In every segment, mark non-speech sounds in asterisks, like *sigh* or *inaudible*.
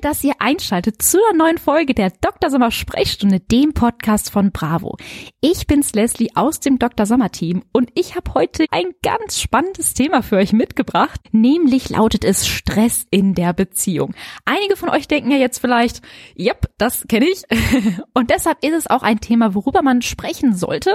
Dass ihr einschaltet zur neuen Folge der Dr. Sommer Sprechstunde, dem Podcast von Bravo. Ich bin's Leslie aus dem Dr. Sommer Team und ich habe heute ein ganz spannendes Thema für euch mitgebracht, nämlich lautet es Stress in der Beziehung. Einige von euch denken ja jetzt vielleicht, yep, das kenne ich *laughs* und deshalb ist es auch ein Thema, worüber man sprechen sollte.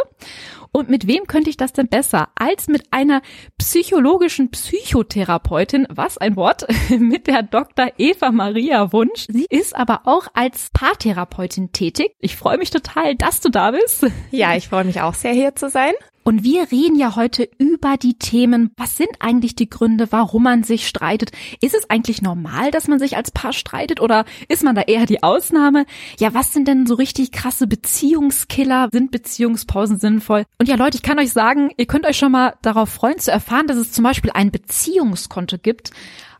Und mit wem könnte ich das denn besser als mit einer psychologischen Psychotherapeutin, was ein Wort, *laughs* mit der Dr. Eva Maria Wunsch. Sie ist aber auch als Paartherapeutin tätig. Ich freue mich total, dass du da bist. Ja, ich freue mich auch sehr hier zu sein. Und wir reden ja heute über die Themen, was sind eigentlich die Gründe, warum man sich streitet? Ist es eigentlich normal, dass man sich als Paar streitet oder ist man da eher die Ausnahme? Ja, was sind denn so richtig krasse Beziehungskiller? Sind Beziehungspausen sinnvoll? Und ja, Leute, ich kann euch sagen, ihr könnt euch schon mal darauf freuen zu erfahren, dass es zum Beispiel ein Beziehungskonto gibt,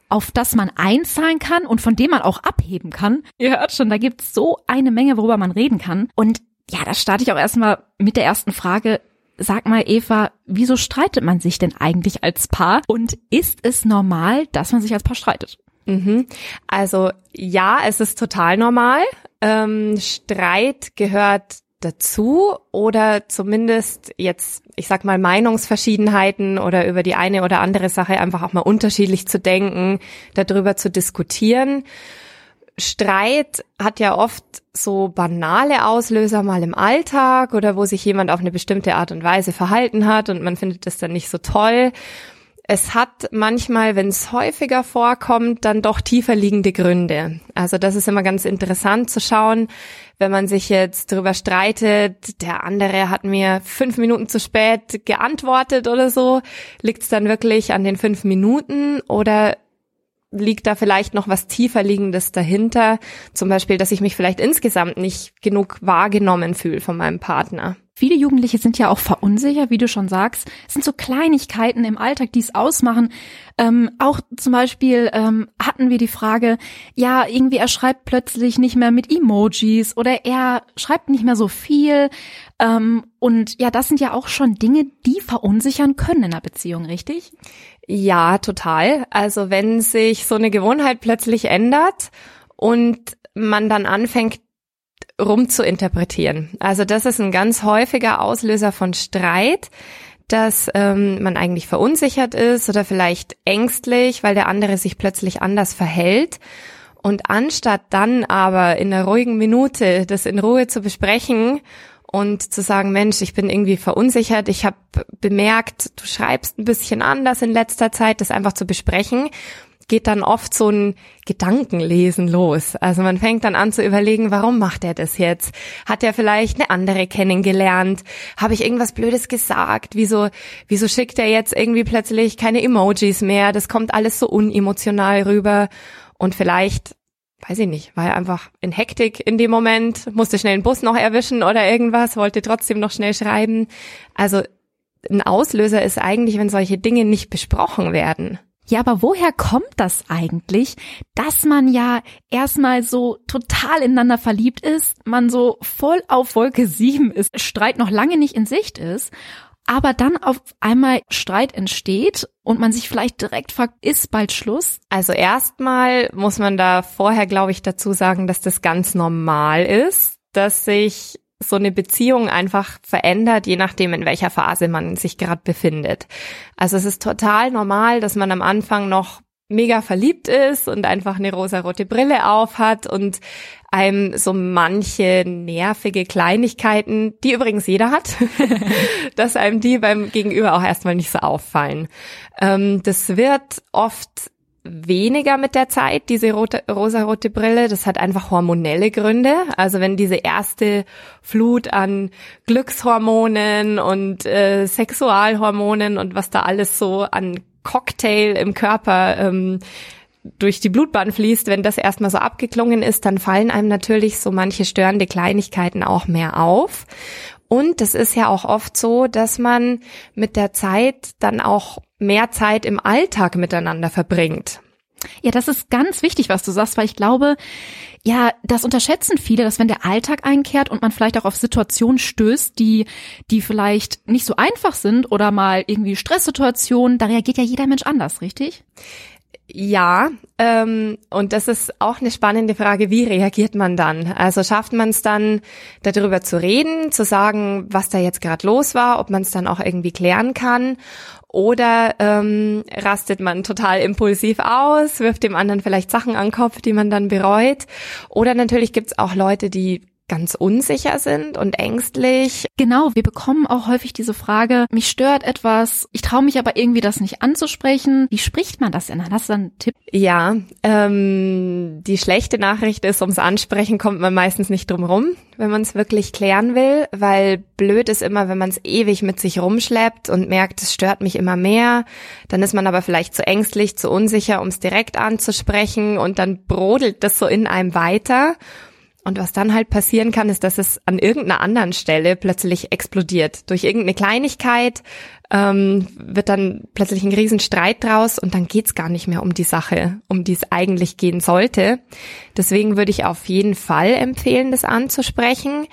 auf das man einzahlen kann und von dem man auch abheben kann. Ihr hört schon, da gibt's so eine Menge, worüber man reden kann. Und ja, da starte ich auch erstmal mit der ersten Frage. Sag mal, Eva, wieso streitet man sich denn eigentlich als Paar? Und ist es normal, dass man sich als Paar streitet? Mhm. Also ja, es ist total normal. Ähm, Streit gehört dazu oder zumindest jetzt, ich sag mal, Meinungsverschiedenheiten oder über die eine oder andere Sache einfach auch mal unterschiedlich zu denken, darüber zu diskutieren. Streit hat ja oft so banale Auslöser mal im Alltag oder wo sich jemand auf eine bestimmte Art und Weise verhalten hat und man findet das dann nicht so toll. Es hat manchmal, wenn es häufiger vorkommt, dann doch tiefer liegende Gründe. Also das ist immer ganz interessant zu schauen, wenn man sich jetzt darüber streitet, der andere hat mir fünf Minuten zu spät geantwortet oder so, liegt es dann wirklich an den fünf Minuten oder liegt da vielleicht noch was tiefer liegendes dahinter? Zum Beispiel, dass ich mich vielleicht insgesamt nicht genug wahrgenommen fühle von meinem Partner. Viele Jugendliche sind ja auch verunsichert, wie du schon sagst. Es sind so Kleinigkeiten im Alltag, die es ausmachen. Ähm, auch zum Beispiel ähm, hatten wir die Frage, ja, irgendwie er schreibt plötzlich nicht mehr mit Emojis oder er schreibt nicht mehr so viel. Ähm, und ja, das sind ja auch schon Dinge, die verunsichern können in einer Beziehung, richtig? Ja, total. Also wenn sich so eine Gewohnheit plötzlich ändert und man dann anfängt, rum zu interpretieren. Also das ist ein ganz häufiger Auslöser von Streit, dass ähm, man eigentlich verunsichert ist oder vielleicht ängstlich, weil der andere sich plötzlich anders verhält. Und anstatt dann aber in einer ruhigen Minute das in Ruhe zu besprechen und zu sagen, Mensch, ich bin irgendwie verunsichert, ich habe bemerkt, du schreibst ein bisschen anders in letzter Zeit, das einfach zu besprechen geht dann oft so ein Gedankenlesen los. Also man fängt dann an zu überlegen, warum macht er das jetzt? Hat er vielleicht eine andere kennengelernt? Habe ich irgendwas Blödes gesagt? Wieso, wieso schickt er jetzt irgendwie plötzlich keine Emojis mehr? Das kommt alles so unemotional rüber. Und vielleicht, weiß ich nicht, war einfach in Hektik in dem Moment, musste schnell einen Bus noch erwischen oder irgendwas, wollte trotzdem noch schnell schreiben. Also ein Auslöser ist eigentlich, wenn solche Dinge nicht besprochen werden. Ja, aber woher kommt das eigentlich, dass man ja erstmal so total ineinander verliebt ist, man so voll auf Wolke sieben ist, Streit noch lange nicht in Sicht ist, aber dann auf einmal Streit entsteht und man sich vielleicht direkt fragt, ist bald Schluss? Also erstmal muss man da vorher, glaube ich, dazu sagen, dass das ganz normal ist, dass sich so eine Beziehung einfach verändert, je nachdem, in welcher Phase man sich gerade befindet. Also es ist total normal, dass man am Anfang noch mega verliebt ist und einfach eine rosarote Brille auf hat und einem so manche nervige Kleinigkeiten, die übrigens jeder hat, *laughs* dass einem die beim Gegenüber auch erstmal nicht so auffallen. Ähm, das wird oft weniger mit der Zeit, diese rote, rosarote Brille. Das hat einfach hormonelle Gründe. Also wenn diese erste Flut an Glückshormonen und äh, Sexualhormonen und was da alles so an Cocktail im Körper ähm, durch die Blutbahn fließt, wenn das erstmal so abgeklungen ist, dann fallen einem natürlich so manche störende Kleinigkeiten auch mehr auf. Und es ist ja auch oft so, dass man mit der Zeit dann auch mehr Zeit im Alltag miteinander verbringt. Ja, das ist ganz wichtig, was du sagst, weil ich glaube, ja, das unterschätzen viele, dass wenn der Alltag einkehrt und man vielleicht auch auf Situationen stößt, die, die vielleicht nicht so einfach sind oder mal irgendwie Stresssituationen, da reagiert ja jeder Mensch anders, richtig? Ja, ähm, und das ist auch eine spannende Frage, wie reagiert man dann? Also schafft man es dann, darüber zu reden, zu sagen, was da jetzt gerade los war, ob man es dann auch irgendwie klären kann? Oder ähm, rastet man total impulsiv aus, wirft dem anderen vielleicht Sachen an den Kopf, die man dann bereut? Oder natürlich gibt's auch Leute, die ganz unsicher sind und ängstlich. Genau, wir bekommen auch häufig diese Frage, mich stört etwas, ich traue mich aber irgendwie das nicht anzusprechen. Wie spricht man das denn? Hast du einen Tipp? Ja, ähm, die schlechte Nachricht ist, ums Ansprechen kommt man meistens nicht drum rum, wenn man es wirklich klären will, weil blöd ist immer, wenn man es ewig mit sich rumschleppt und merkt, es stört mich immer mehr, dann ist man aber vielleicht zu ängstlich, zu unsicher, um es direkt anzusprechen und dann brodelt das so in einem weiter. Und was dann halt passieren kann, ist, dass es an irgendeiner anderen Stelle plötzlich explodiert. Durch irgendeine Kleinigkeit ähm, wird dann plötzlich ein Riesenstreit draus und dann geht's gar nicht mehr um die Sache, um die es eigentlich gehen sollte. Deswegen würde ich auf jeden Fall empfehlen, das anzusprechen.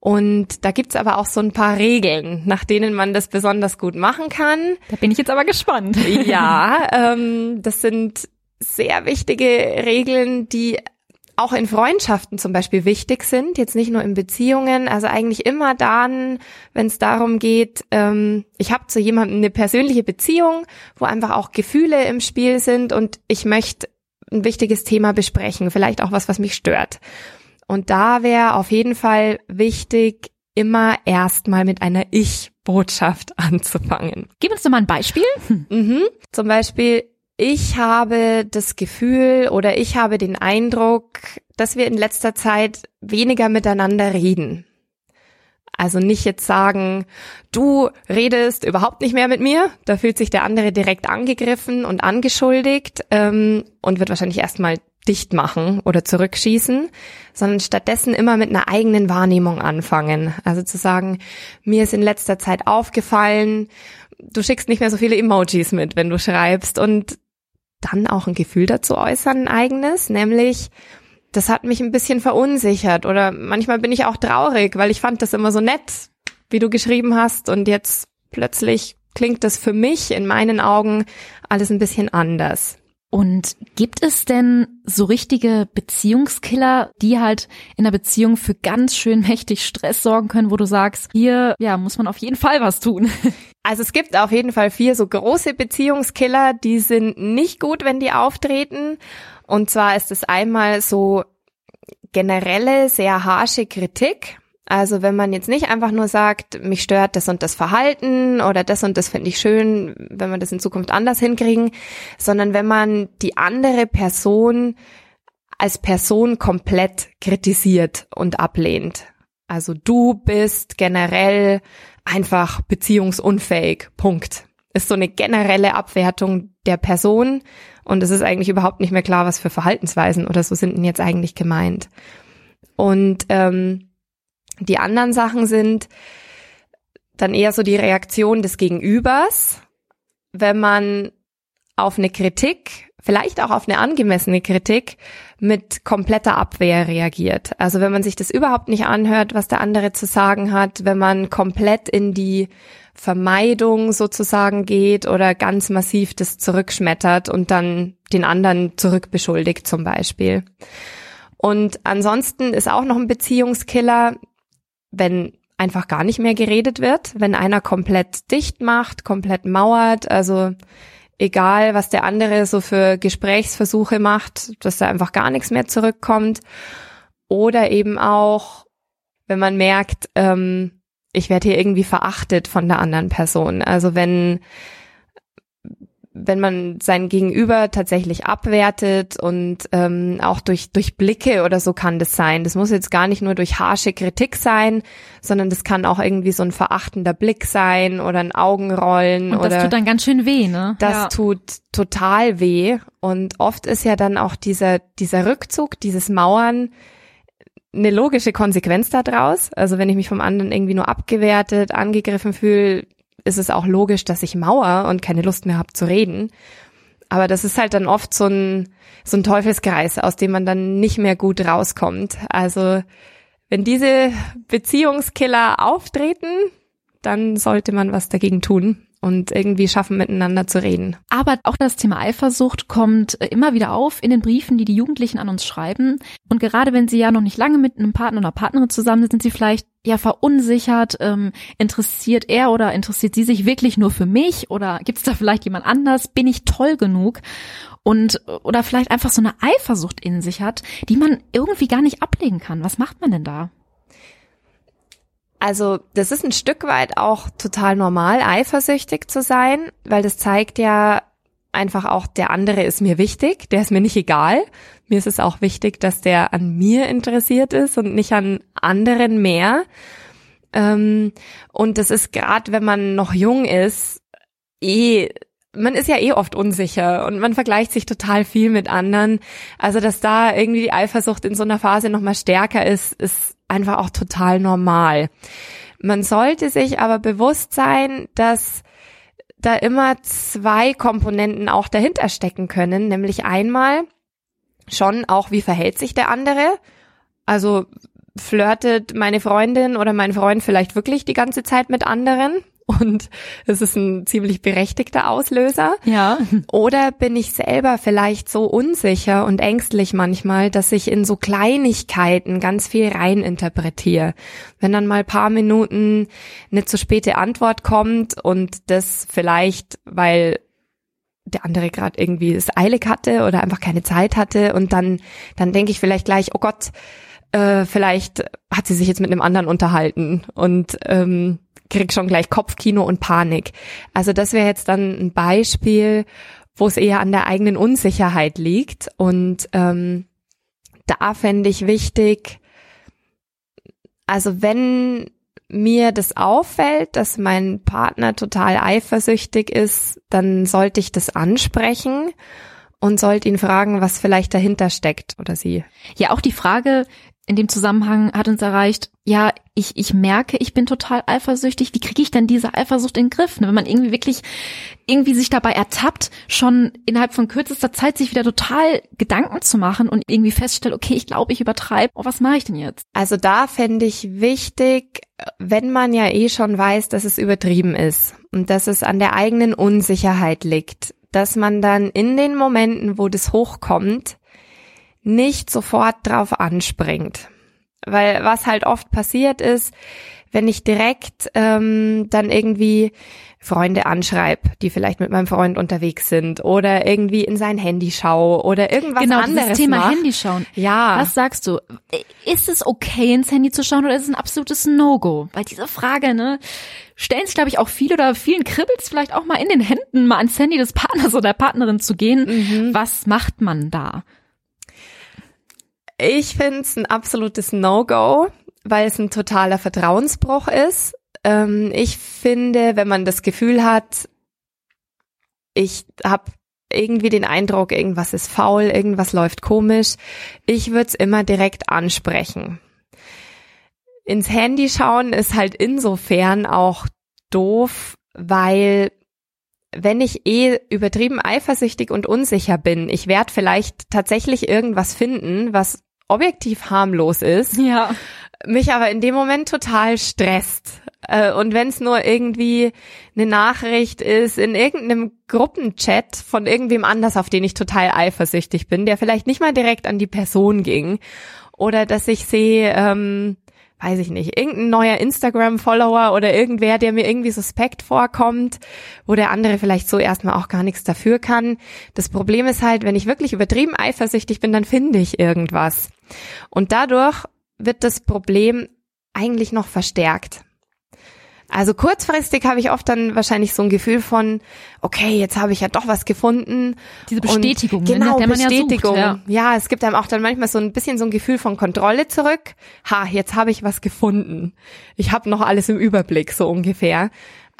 Und da gibt's aber auch so ein paar Regeln, nach denen man das besonders gut machen kann. Da bin ich jetzt aber gespannt. Ja, ähm, das sind sehr wichtige Regeln, die auch in Freundschaften zum Beispiel wichtig sind, jetzt nicht nur in Beziehungen, also eigentlich immer dann, wenn es darum geht, ähm, ich habe zu jemandem eine persönliche Beziehung, wo einfach auch Gefühle im Spiel sind und ich möchte ein wichtiges Thema besprechen, vielleicht auch was, was mich stört. Und da wäre auf jeden Fall wichtig, immer erstmal mit einer Ich-Botschaft *laughs* anzufangen. Gib uns doch mal ein Beispiel. Mhm. Zum Beispiel, ich habe das Gefühl oder ich habe den Eindruck, dass wir in letzter Zeit weniger miteinander reden. Also nicht jetzt sagen, du redest überhaupt nicht mehr mit mir. Da fühlt sich der andere direkt angegriffen und angeschuldigt ähm, und wird wahrscheinlich erstmal dicht machen oder zurückschießen, sondern stattdessen immer mit einer eigenen Wahrnehmung anfangen. Also zu sagen, mir ist in letzter Zeit aufgefallen, du schickst nicht mehr so viele Emojis mit, wenn du schreibst und dann auch ein Gefühl dazu äußern, ein eigenes, nämlich das hat mich ein bisschen verunsichert oder manchmal bin ich auch traurig, weil ich fand das immer so nett, wie du geschrieben hast und jetzt plötzlich klingt das für mich in meinen Augen alles ein bisschen anders. Und gibt es denn so richtige Beziehungskiller, die halt in der Beziehung für ganz schön *laughs* mächtig Stress sorgen können, wo du sagst, hier, ja, muss man auf jeden Fall was tun? *laughs* Also es gibt auf jeden Fall vier so große Beziehungskiller, die sind nicht gut, wenn die auftreten. Und zwar ist es einmal so generelle, sehr harsche Kritik. Also wenn man jetzt nicht einfach nur sagt, mich stört das und das Verhalten oder das und das finde ich schön, wenn wir das in Zukunft anders hinkriegen, sondern wenn man die andere Person als Person komplett kritisiert und ablehnt. Also du bist generell einfach beziehungsunfähig. Punkt. Ist so eine generelle Abwertung der Person und es ist eigentlich überhaupt nicht mehr klar, was für Verhaltensweisen oder so sind denn jetzt eigentlich gemeint. Und ähm, die anderen Sachen sind dann eher so die Reaktion des Gegenübers, wenn man auf eine Kritik, vielleicht auch auf eine angemessene Kritik, mit kompletter Abwehr reagiert. Also wenn man sich das überhaupt nicht anhört, was der andere zu sagen hat, wenn man komplett in die Vermeidung sozusagen geht oder ganz massiv das zurückschmettert und dann den anderen zurückbeschuldigt zum Beispiel. Und ansonsten ist auch noch ein Beziehungskiller, wenn einfach gar nicht mehr geredet wird, wenn einer komplett dicht macht, komplett mauert, also egal, was der andere so für Gesprächsversuche macht, dass da einfach gar nichts mehr zurückkommt. Oder eben auch, wenn man merkt, ähm, ich werde hier irgendwie verachtet von der anderen Person. Also wenn wenn man sein Gegenüber tatsächlich abwertet und ähm, auch durch durch Blicke oder so kann das sein. Das muss jetzt gar nicht nur durch harsche Kritik sein, sondern das kann auch irgendwie so ein verachtender Blick sein oder ein Augenrollen und das oder tut dann ganz schön weh, ne? das ja. tut total weh und oft ist ja dann auch dieser dieser Rückzug, dieses Mauern eine logische Konsequenz daraus. Also wenn ich mich vom anderen irgendwie nur abgewertet, angegriffen fühle, ist es auch logisch, dass ich mauer und keine Lust mehr habe zu reden. Aber das ist halt dann oft so ein, so ein Teufelskreis, aus dem man dann nicht mehr gut rauskommt. Also wenn diese Beziehungskiller auftreten, dann sollte man was dagegen tun und irgendwie schaffen, miteinander zu reden. Aber auch das Thema Eifersucht kommt äh, immer wieder auf in den Briefen, die die Jugendlichen an uns schreiben. Und gerade wenn sie ja noch nicht lange mit einem Partner oder Partnerin zusammen sind, sind sie vielleicht ja verunsichert. Ähm, interessiert er oder interessiert sie sich wirklich nur für mich? Oder gibt es da vielleicht jemand anders? Bin ich toll genug? Und oder vielleicht einfach so eine Eifersucht in sich hat, die man irgendwie gar nicht ablegen kann. Was macht man denn da? Also das ist ein Stück weit auch total normal, eifersüchtig zu sein, weil das zeigt ja einfach auch, der andere ist mir wichtig, der ist mir nicht egal. Mir ist es auch wichtig, dass der an mir interessiert ist und nicht an anderen mehr. Ähm, und das ist gerade, wenn man noch jung ist, eh man ist ja eh oft unsicher und man vergleicht sich total viel mit anderen. Also, dass da irgendwie die Eifersucht in so einer Phase nochmal stärker ist, ist einfach auch total normal. Man sollte sich aber bewusst sein, dass da immer zwei Komponenten auch dahinter stecken können, nämlich einmal schon auch, wie verhält sich der andere? Also flirtet meine Freundin oder mein Freund vielleicht wirklich die ganze Zeit mit anderen? Und es ist ein ziemlich berechtigter Auslöser. Ja. Oder bin ich selber vielleicht so unsicher und ängstlich manchmal, dass ich in so Kleinigkeiten ganz viel reininterpretiere. Wenn dann mal paar Minuten eine zu späte Antwort kommt und das vielleicht, weil der andere gerade irgendwie es eilig hatte oder einfach keine Zeit hatte und dann, dann denke ich vielleicht gleich, oh Gott, äh, vielleicht hat sie sich jetzt mit einem anderen unterhalten und ähm, krieg schon gleich Kopfkino und Panik. Also das wäre jetzt dann ein Beispiel, wo es eher an der eigenen Unsicherheit liegt. Und ähm, da fände ich wichtig, also wenn mir das auffällt, dass mein Partner total eifersüchtig ist, dann sollte ich das ansprechen und sollte ihn fragen, was vielleicht dahinter steckt oder sie. Ja, auch die Frage, in dem Zusammenhang hat uns erreicht, ja, ich, ich merke, ich bin total eifersüchtig. Wie kriege ich denn diese Eifersucht in den Griff? Ne, wenn man irgendwie wirklich irgendwie sich dabei ertappt, schon innerhalb von kürzester Zeit sich wieder total Gedanken zu machen und irgendwie feststellt, okay, ich glaube, ich übertreibe. Oh, was mache ich denn jetzt? Also da fände ich wichtig, wenn man ja eh schon weiß, dass es übertrieben ist und dass es an der eigenen Unsicherheit liegt, dass man dann in den Momenten, wo das hochkommt, nicht sofort drauf anspringt. Weil was halt oft passiert ist, wenn ich direkt ähm, dann irgendwie Freunde anschreib, die vielleicht mit meinem Freund unterwegs sind oder irgendwie in sein Handy schaue oder irgendwas genau, anderes das Thema mach. Handy schauen. Ja. Was sagst du? Ist es okay, ins Handy zu schauen oder ist es ein absolutes No-Go? Weil diese Frage, ne, stellen sich, glaube ich, auch viele oder vielen kribbelt's vielleicht auch mal in den Händen, mal ans Handy des Partners oder der Partnerin zu gehen. Mhm. Was macht man da? Ich finde es ein absolutes No-Go, weil es ein totaler Vertrauensbruch ist. Ähm, ich finde, wenn man das Gefühl hat, ich habe irgendwie den Eindruck, irgendwas ist faul, irgendwas läuft komisch, ich würde es immer direkt ansprechen. Ins Handy schauen ist halt insofern auch doof, weil wenn ich eh übertrieben eifersüchtig und unsicher bin, ich werde vielleicht tatsächlich irgendwas finden, was objektiv harmlos ist, Ja. mich aber in dem Moment total stresst. Äh, Und wenn es nur irgendwie eine Nachricht ist in irgendeinem Gruppenchat von irgendwem anders, auf den ich total eifersüchtig bin, der vielleicht nicht mal direkt an die Person ging, oder dass ich sehe, ähm, weiß ich nicht, irgendein neuer Instagram-Follower oder irgendwer, der mir irgendwie suspekt vorkommt, wo der andere vielleicht so erstmal auch gar nichts dafür kann. Das Problem ist halt, wenn ich wirklich übertrieben eifersüchtig bin, dann finde ich irgendwas. Und dadurch wird das Problem eigentlich noch verstärkt. Also kurzfristig habe ich oft dann wahrscheinlich so ein Gefühl von, okay, jetzt habe ich ja doch was gefunden. Diese Bestätigung, und, genau, ne, Bestätigung. Ja, sucht, ja. ja, es gibt einem auch dann manchmal so ein bisschen so ein Gefühl von Kontrolle zurück. Ha, jetzt habe ich was gefunden. Ich habe noch alles im Überblick, so ungefähr.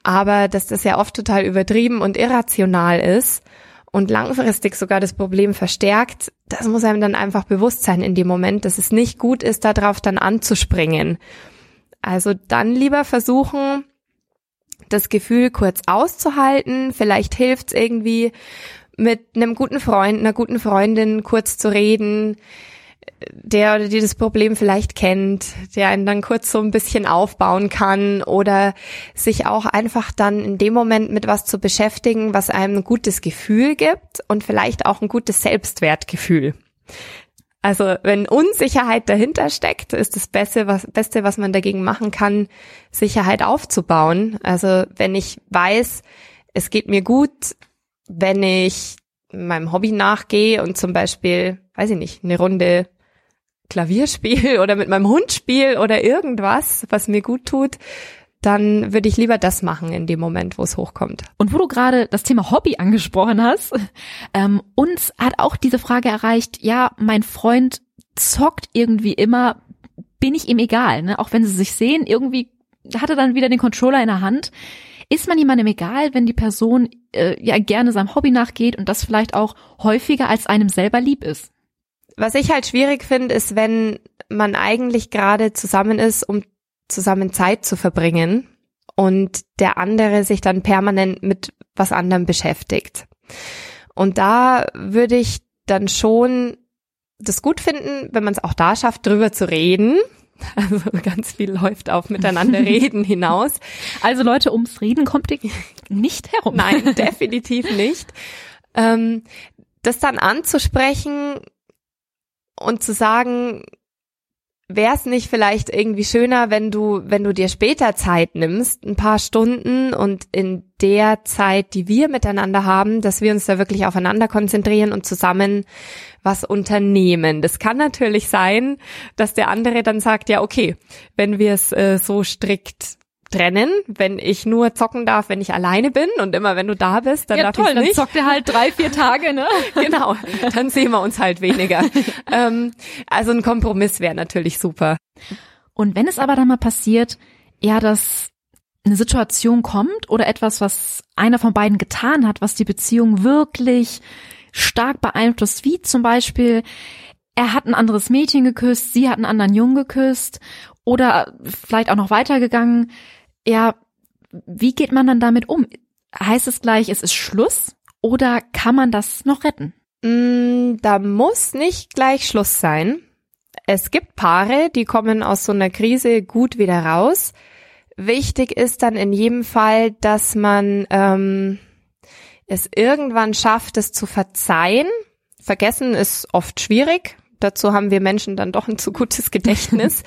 Aber dass das ja oft total übertrieben und irrational ist und langfristig sogar das Problem verstärkt, das muss einem dann einfach bewusst sein in dem Moment, dass es nicht gut ist, darauf dann anzuspringen. Also dann lieber versuchen, das Gefühl kurz auszuhalten. Vielleicht hilft's irgendwie, mit einem guten Freund, einer guten Freundin kurz zu reden, der oder die das Problem vielleicht kennt, der einen dann kurz so ein bisschen aufbauen kann oder sich auch einfach dann in dem Moment mit was zu beschäftigen, was einem ein gutes Gefühl gibt und vielleicht auch ein gutes Selbstwertgefühl. Also wenn Unsicherheit dahinter steckt, ist das Beste was, Beste, was man dagegen machen kann, Sicherheit aufzubauen. Also wenn ich weiß, es geht mir gut, wenn ich meinem Hobby nachgehe und zum Beispiel, weiß ich nicht, eine Runde Klavier spiele *laughs* oder mit meinem Hund spiele oder irgendwas, was mir gut tut, dann würde ich lieber das machen in dem Moment, wo es hochkommt. Und wo du gerade das Thema Hobby angesprochen hast, ähm, uns hat auch diese Frage erreicht, ja, mein Freund zockt irgendwie immer, bin ich ihm egal, ne? auch wenn sie sich sehen, irgendwie hat er dann wieder den Controller in der Hand. Ist man jemandem egal, wenn die Person äh, ja gerne seinem Hobby nachgeht und das vielleicht auch häufiger als einem selber lieb ist? Was ich halt schwierig finde, ist, wenn man eigentlich gerade zusammen ist, um zusammen Zeit zu verbringen und der andere sich dann permanent mit was anderem beschäftigt. Und da würde ich dann schon das gut finden, wenn man es auch da schafft, drüber zu reden. *laughs* Also ganz viel läuft auf miteinander *laughs* reden hinaus. Also Leute, ums Reden kommt ihr nicht herum. Nein, *laughs* definitiv nicht. Ähm, das dann anzusprechen und zu sagen, wäre es nicht vielleicht irgendwie schöner, wenn du, wenn du dir später Zeit nimmst, ein paar Stunden und in der Zeit, die wir miteinander haben, dass wir uns da wirklich aufeinander konzentrieren und zusammen was unternehmen. Das kann natürlich sein, dass der andere dann sagt, ja, okay, wenn wir es äh, so strikt trennen, wenn ich nur zocken darf, wenn ich alleine bin und immer wenn du da bist, dann ja, darf toll, ich nicht. Dann zockt er halt drei, vier *laughs* Tage, ne? genau, dann sehen wir uns halt weniger. *laughs* ähm, also ein Kompromiss wäre natürlich super. Und wenn es aber dann mal passiert, ja, dass eine Situation kommt oder etwas, was einer von beiden getan hat, was die Beziehung wirklich stark beeinflusst, wie zum Beispiel, er hat ein anderes Mädchen geküsst, sie hat einen anderen Jungen geküsst oder vielleicht auch noch weitergegangen, ja, wie geht man dann damit um? Heißt es gleich, es ist Schluss oder kann man das noch retten? Mm, da muss nicht gleich Schluss sein. Es gibt Paare, die kommen aus so einer Krise gut wieder raus. Wichtig ist dann in jedem Fall, dass man ähm, es irgendwann schafft, es zu verzeihen. Vergessen ist oft schwierig. Dazu haben wir Menschen dann doch ein zu gutes *laughs* Gedächtnis.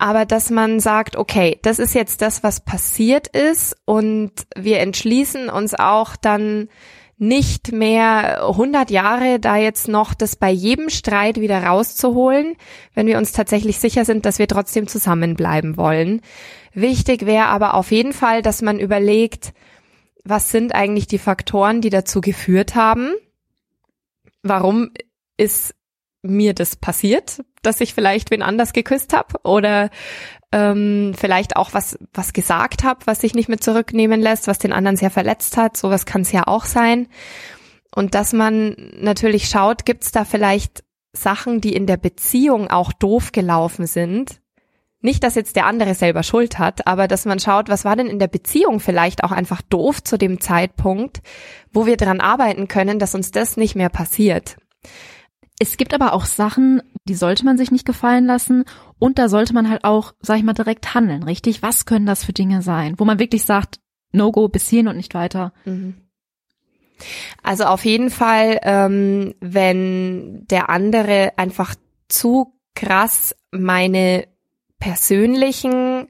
Aber dass man sagt, okay, das ist jetzt das, was passiert ist und wir entschließen uns auch dann nicht mehr 100 Jahre da jetzt noch das bei jedem Streit wieder rauszuholen, wenn wir uns tatsächlich sicher sind, dass wir trotzdem zusammenbleiben wollen. Wichtig wäre aber auf jeden Fall, dass man überlegt, was sind eigentlich die Faktoren, die dazu geführt haben? Warum ist mir das passiert, dass ich vielleicht wen anders geküsst habe oder ähm, vielleicht auch was was gesagt habe, was sich nicht mehr zurücknehmen lässt, was den anderen sehr verletzt hat. Sowas kann es ja auch sein. Und dass man natürlich schaut, gibt es da vielleicht Sachen, die in der Beziehung auch doof gelaufen sind. Nicht, dass jetzt der andere selber Schuld hat, aber dass man schaut, was war denn in der Beziehung vielleicht auch einfach doof zu dem Zeitpunkt, wo wir dran arbeiten können, dass uns das nicht mehr passiert. Es gibt aber auch Sachen, die sollte man sich nicht gefallen lassen und da sollte man halt auch, sag ich mal, direkt handeln, richtig? Was können das für Dinge sein, wo man wirklich sagt, no go bis hierhin und nicht weiter? Mhm. Also auf jeden Fall, ähm, wenn der andere einfach zu krass meine persönlichen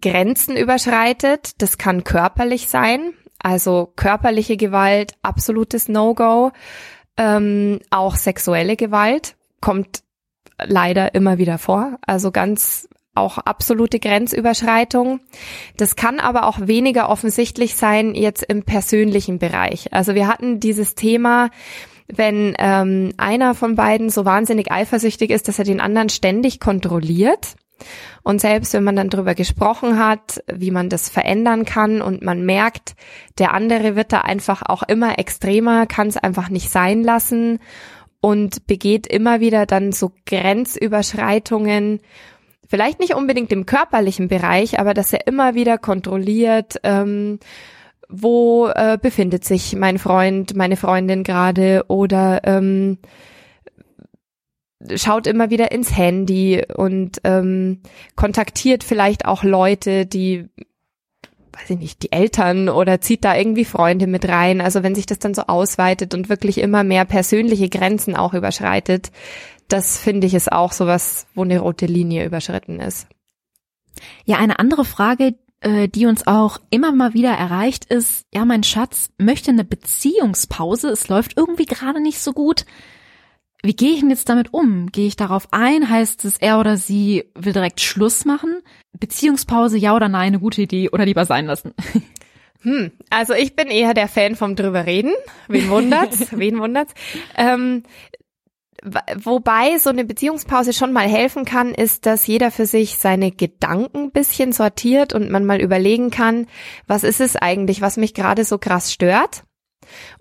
Grenzen überschreitet, das kann körperlich sein, also körperliche Gewalt, absolutes No-Go. Ähm, auch sexuelle Gewalt kommt leider immer wieder vor. Also ganz auch absolute Grenzüberschreitung. Das kann aber auch weniger offensichtlich sein jetzt im persönlichen Bereich. Also wir hatten dieses Thema, wenn ähm, einer von beiden so wahnsinnig eifersüchtig ist, dass er den anderen ständig kontrolliert. Und selbst wenn man dann darüber gesprochen hat, wie man das verändern kann und man merkt, der andere wird da einfach auch immer extremer, kann es einfach nicht sein lassen und begeht immer wieder dann so Grenzüberschreitungen, vielleicht nicht unbedingt im körperlichen Bereich, aber dass er immer wieder kontrolliert, ähm, wo äh, befindet sich mein Freund, meine Freundin gerade oder ähm, schaut immer wieder ins Handy und ähm, kontaktiert vielleicht auch Leute, die weiß ich nicht, die Eltern oder zieht da irgendwie Freunde mit rein. Also wenn sich das dann so ausweitet und wirklich immer mehr persönliche Grenzen auch überschreitet, das finde ich ist auch sowas, wo eine rote Linie überschritten ist. Ja, eine andere Frage, äh, die uns auch immer mal wieder erreicht ist, ja, mein Schatz möchte eine Beziehungspause, es läuft irgendwie gerade nicht so gut. Wie gehe ich denn jetzt damit um? Gehe ich darauf ein? Heißt es, er oder sie will direkt Schluss machen? Beziehungspause, ja oder nein, eine gute Idee oder lieber sein lassen? *laughs* Hm, also ich bin eher der Fan vom drüber reden. Wen wundert's? *laughs* Wen wundert's? Ähm, wobei so eine Beziehungspause schon mal helfen kann, ist, dass jeder für sich seine Gedanken bisschen sortiert und man mal überlegen kann, was ist es eigentlich, was mich gerade so krass stört?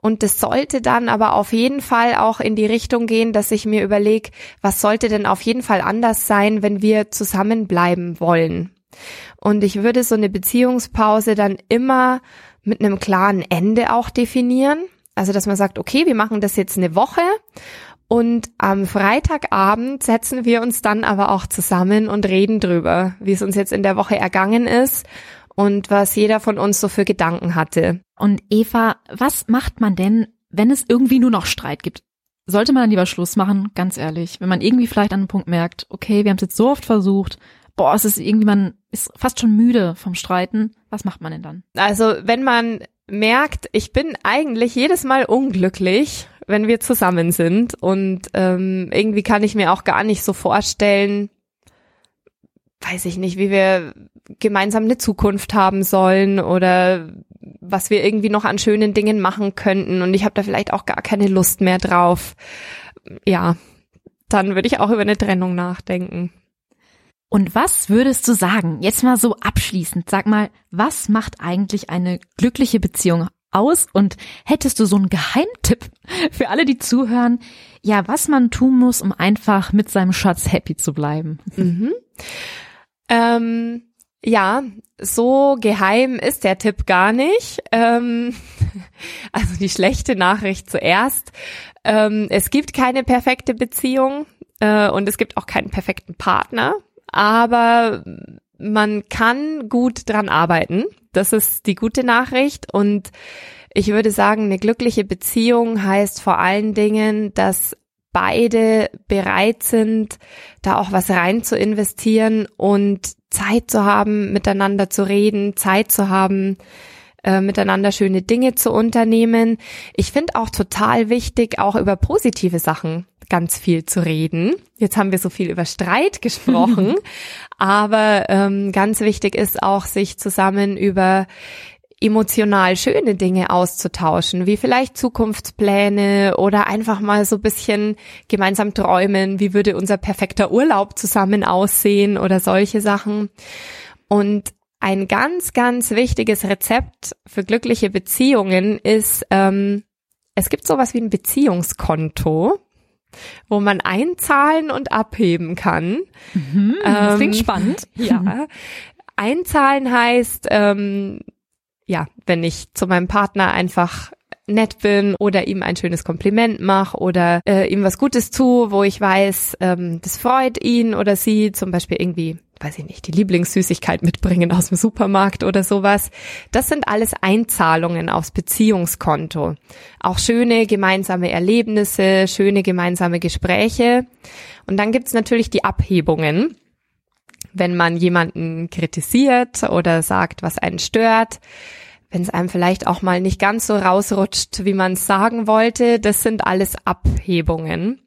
Und das sollte dann aber auf jeden Fall auch in die Richtung gehen, dass ich mir überlege, was sollte denn auf jeden Fall anders sein, wenn wir zusammenbleiben wollen. Und ich würde so eine Beziehungspause dann immer mit einem klaren Ende auch definieren. Also, dass man sagt, okay, wir machen das jetzt eine Woche und am Freitagabend setzen wir uns dann aber auch zusammen und reden drüber, wie es uns jetzt in der Woche ergangen ist und was jeder von uns so für Gedanken hatte. Und Eva, was macht man denn, wenn es irgendwie nur noch Streit gibt? Sollte man dann lieber Schluss machen, ganz ehrlich, wenn man irgendwie vielleicht an einem Punkt merkt, okay, wir haben es jetzt so oft versucht, boah, es ist irgendwie, man ist fast schon müde vom Streiten, was macht man denn dann? Also, wenn man merkt, ich bin eigentlich jedes Mal unglücklich, wenn wir zusammen sind und ähm, irgendwie kann ich mir auch gar nicht so vorstellen, weiß ich nicht, wie wir gemeinsam eine Zukunft haben sollen oder was wir irgendwie noch an schönen Dingen machen könnten und ich habe da vielleicht auch gar keine Lust mehr drauf. Ja, dann würde ich auch über eine Trennung nachdenken. Und was würdest du sagen, jetzt mal so abschließend, sag mal, was macht eigentlich eine glückliche Beziehung aus? Und hättest du so einen Geheimtipp *laughs* für alle, die zuhören, ja, was man tun muss, um einfach mit seinem Schatz happy zu bleiben? Mhm. Ähm, ja, so geheim ist der Tipp gar nicht. Ähm, *laughs* also die schlechte Nachricht zuerst. Ähm, es gibt keine perfekte Beziehung äh, und es gibt auch keinen perfekten Partner, aber man kann gut dran arbeiten. Das ist die gute Nachricht und ich würde sagen, eine glückliche Beziehung heißt vor allen Dingen, dass beide bereit sind, da auch was rein zu investieren und Zeit zu haben, miteinander zu reden, Zeit zu haben, äh, miteinander schöne Dinge zu unternehmen. Ich finde auch total wichtig, auch über positive Sachen ganz viel zu reden. Jetzt haben wir so viel über Streit gesprochen, *laughs* aber ähm, ganz wichtig ist auch, sich zusammen über emotional schöne Dinge auszutauschen, wie vielleicht Zukunftspläne oder einfach mal so bisschen gemeinsam träumen, wie würde unser perfekter Urlaub zusammen aussehen oder solche Sachen. Und ein ganz, ganz wichtiges Rezept für glückliche Beziehungen ist, ähm, es gibt sowas wie ein Beziehungskonto wo man einzahlen und abheben kann. Mhm, das klingt ähm, spannend. *laughs* Ja. *laughs* Einzahlen heißt, ähm, ja, wenn ich zu meinem Partner einfach nett bin oder ihm ein schönes Kompliment mache oder äh, ihm was Gutes tu, wo ich weiß, ähm, das freut ihn oder sie, zum Beispiel irgendwie, weiß ich nicht, die Lieblingssüßigkeit mitbringen aus dem Supermarkt oder sowas. Das sind alles Einzahlungen aufs Beziehungskonto. Auch schöne gemeinsame Erlebnisse, schöne gemeinsame Gespräche. Und dann gibt's natürlich die Abhebungen wenn man jemanden kritisiert oder sagt, was einen stört, wenn es einem vielleicht auch mal nicht ganz so rausrutscht, wie man es sagen wollte, das sind alles Abhebungen.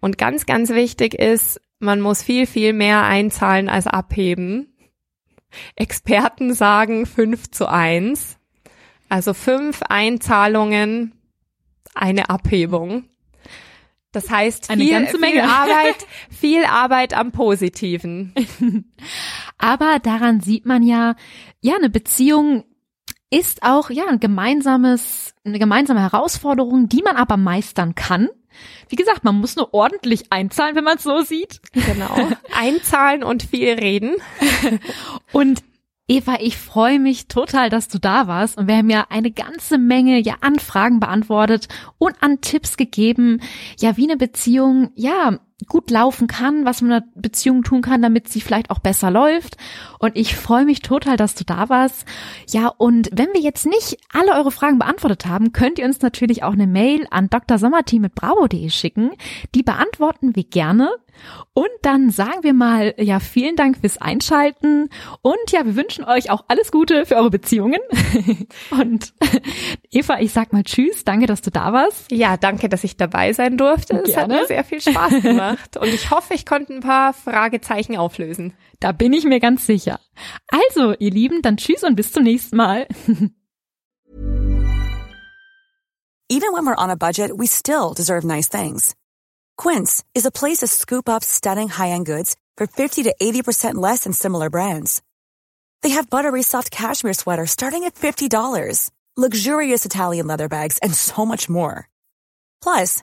Und ganz, ganz wichtig ist, man muss viel, viel mehr einzahlen als abheben. Experten sagen 5 zu 1. Also fünf Einzahlungen, eine Abhebung. Das heißt, Eine viel, ganze Menge. viel Arbeit, viel Arbeit am Positiven. *laughs* Aber daran sieht man ja, ja, eine Beziehung ist auch, ja, ein gemeinsames, eine gemeinsame Herausforderung, die man aber meistern kann. Wie gesagt, man muss nur ordentlich einzahlen, wenn man es so sieht. Genau. *laughs* Einzahlen und viel reden. Und Eva, ich freue mich total, dass du da warst. Und wir haben ja eine ganze Menge ja Anfragen beantwortet und an Tipps gegeben, ja, wie eine Beziehung ja gut laufen kann, was man in einer Beziehung tun kann, damit sie vielleicht auch besser läuft. Und ich freue mich total, dass du da warst. Ja, und wenn wir jetzt nicht alle eure Fragen beantwortet haben, könnt ihr uns natürlich auch eine Mail an drsommerteam mit bravo.de schicken. Die beantworten wir gerne. Und dann sagen wir mal, ja, vielen Dank fürs Einschalten und ja, wir wünschen euch auch alles Gute für eure Beziehungen. *laughs* Und *laughs* Eva, ich sag mal Tschüss, danke, dass du da warst. Ja, danke, dass ich dabei sein durfte. Es hat Gerne. mir sehr viel Spaß gemacht. Und ich hoffe, ich konnte ein paar Fragezeichen auflösen. Da bin ich mir ganz sicher. Also, ihr Lieben, dann Tschüss und bis zum nächsten Mal. *laughs* Even when we're on a budget, we still deserve nice things. Quince is a place to scoop up stunning high-end goods for 50 to 80% less than similar brands. They have buttery soft cashmere sweaters starting at $50, luxurious Italian leather bags, and so much more. Plus,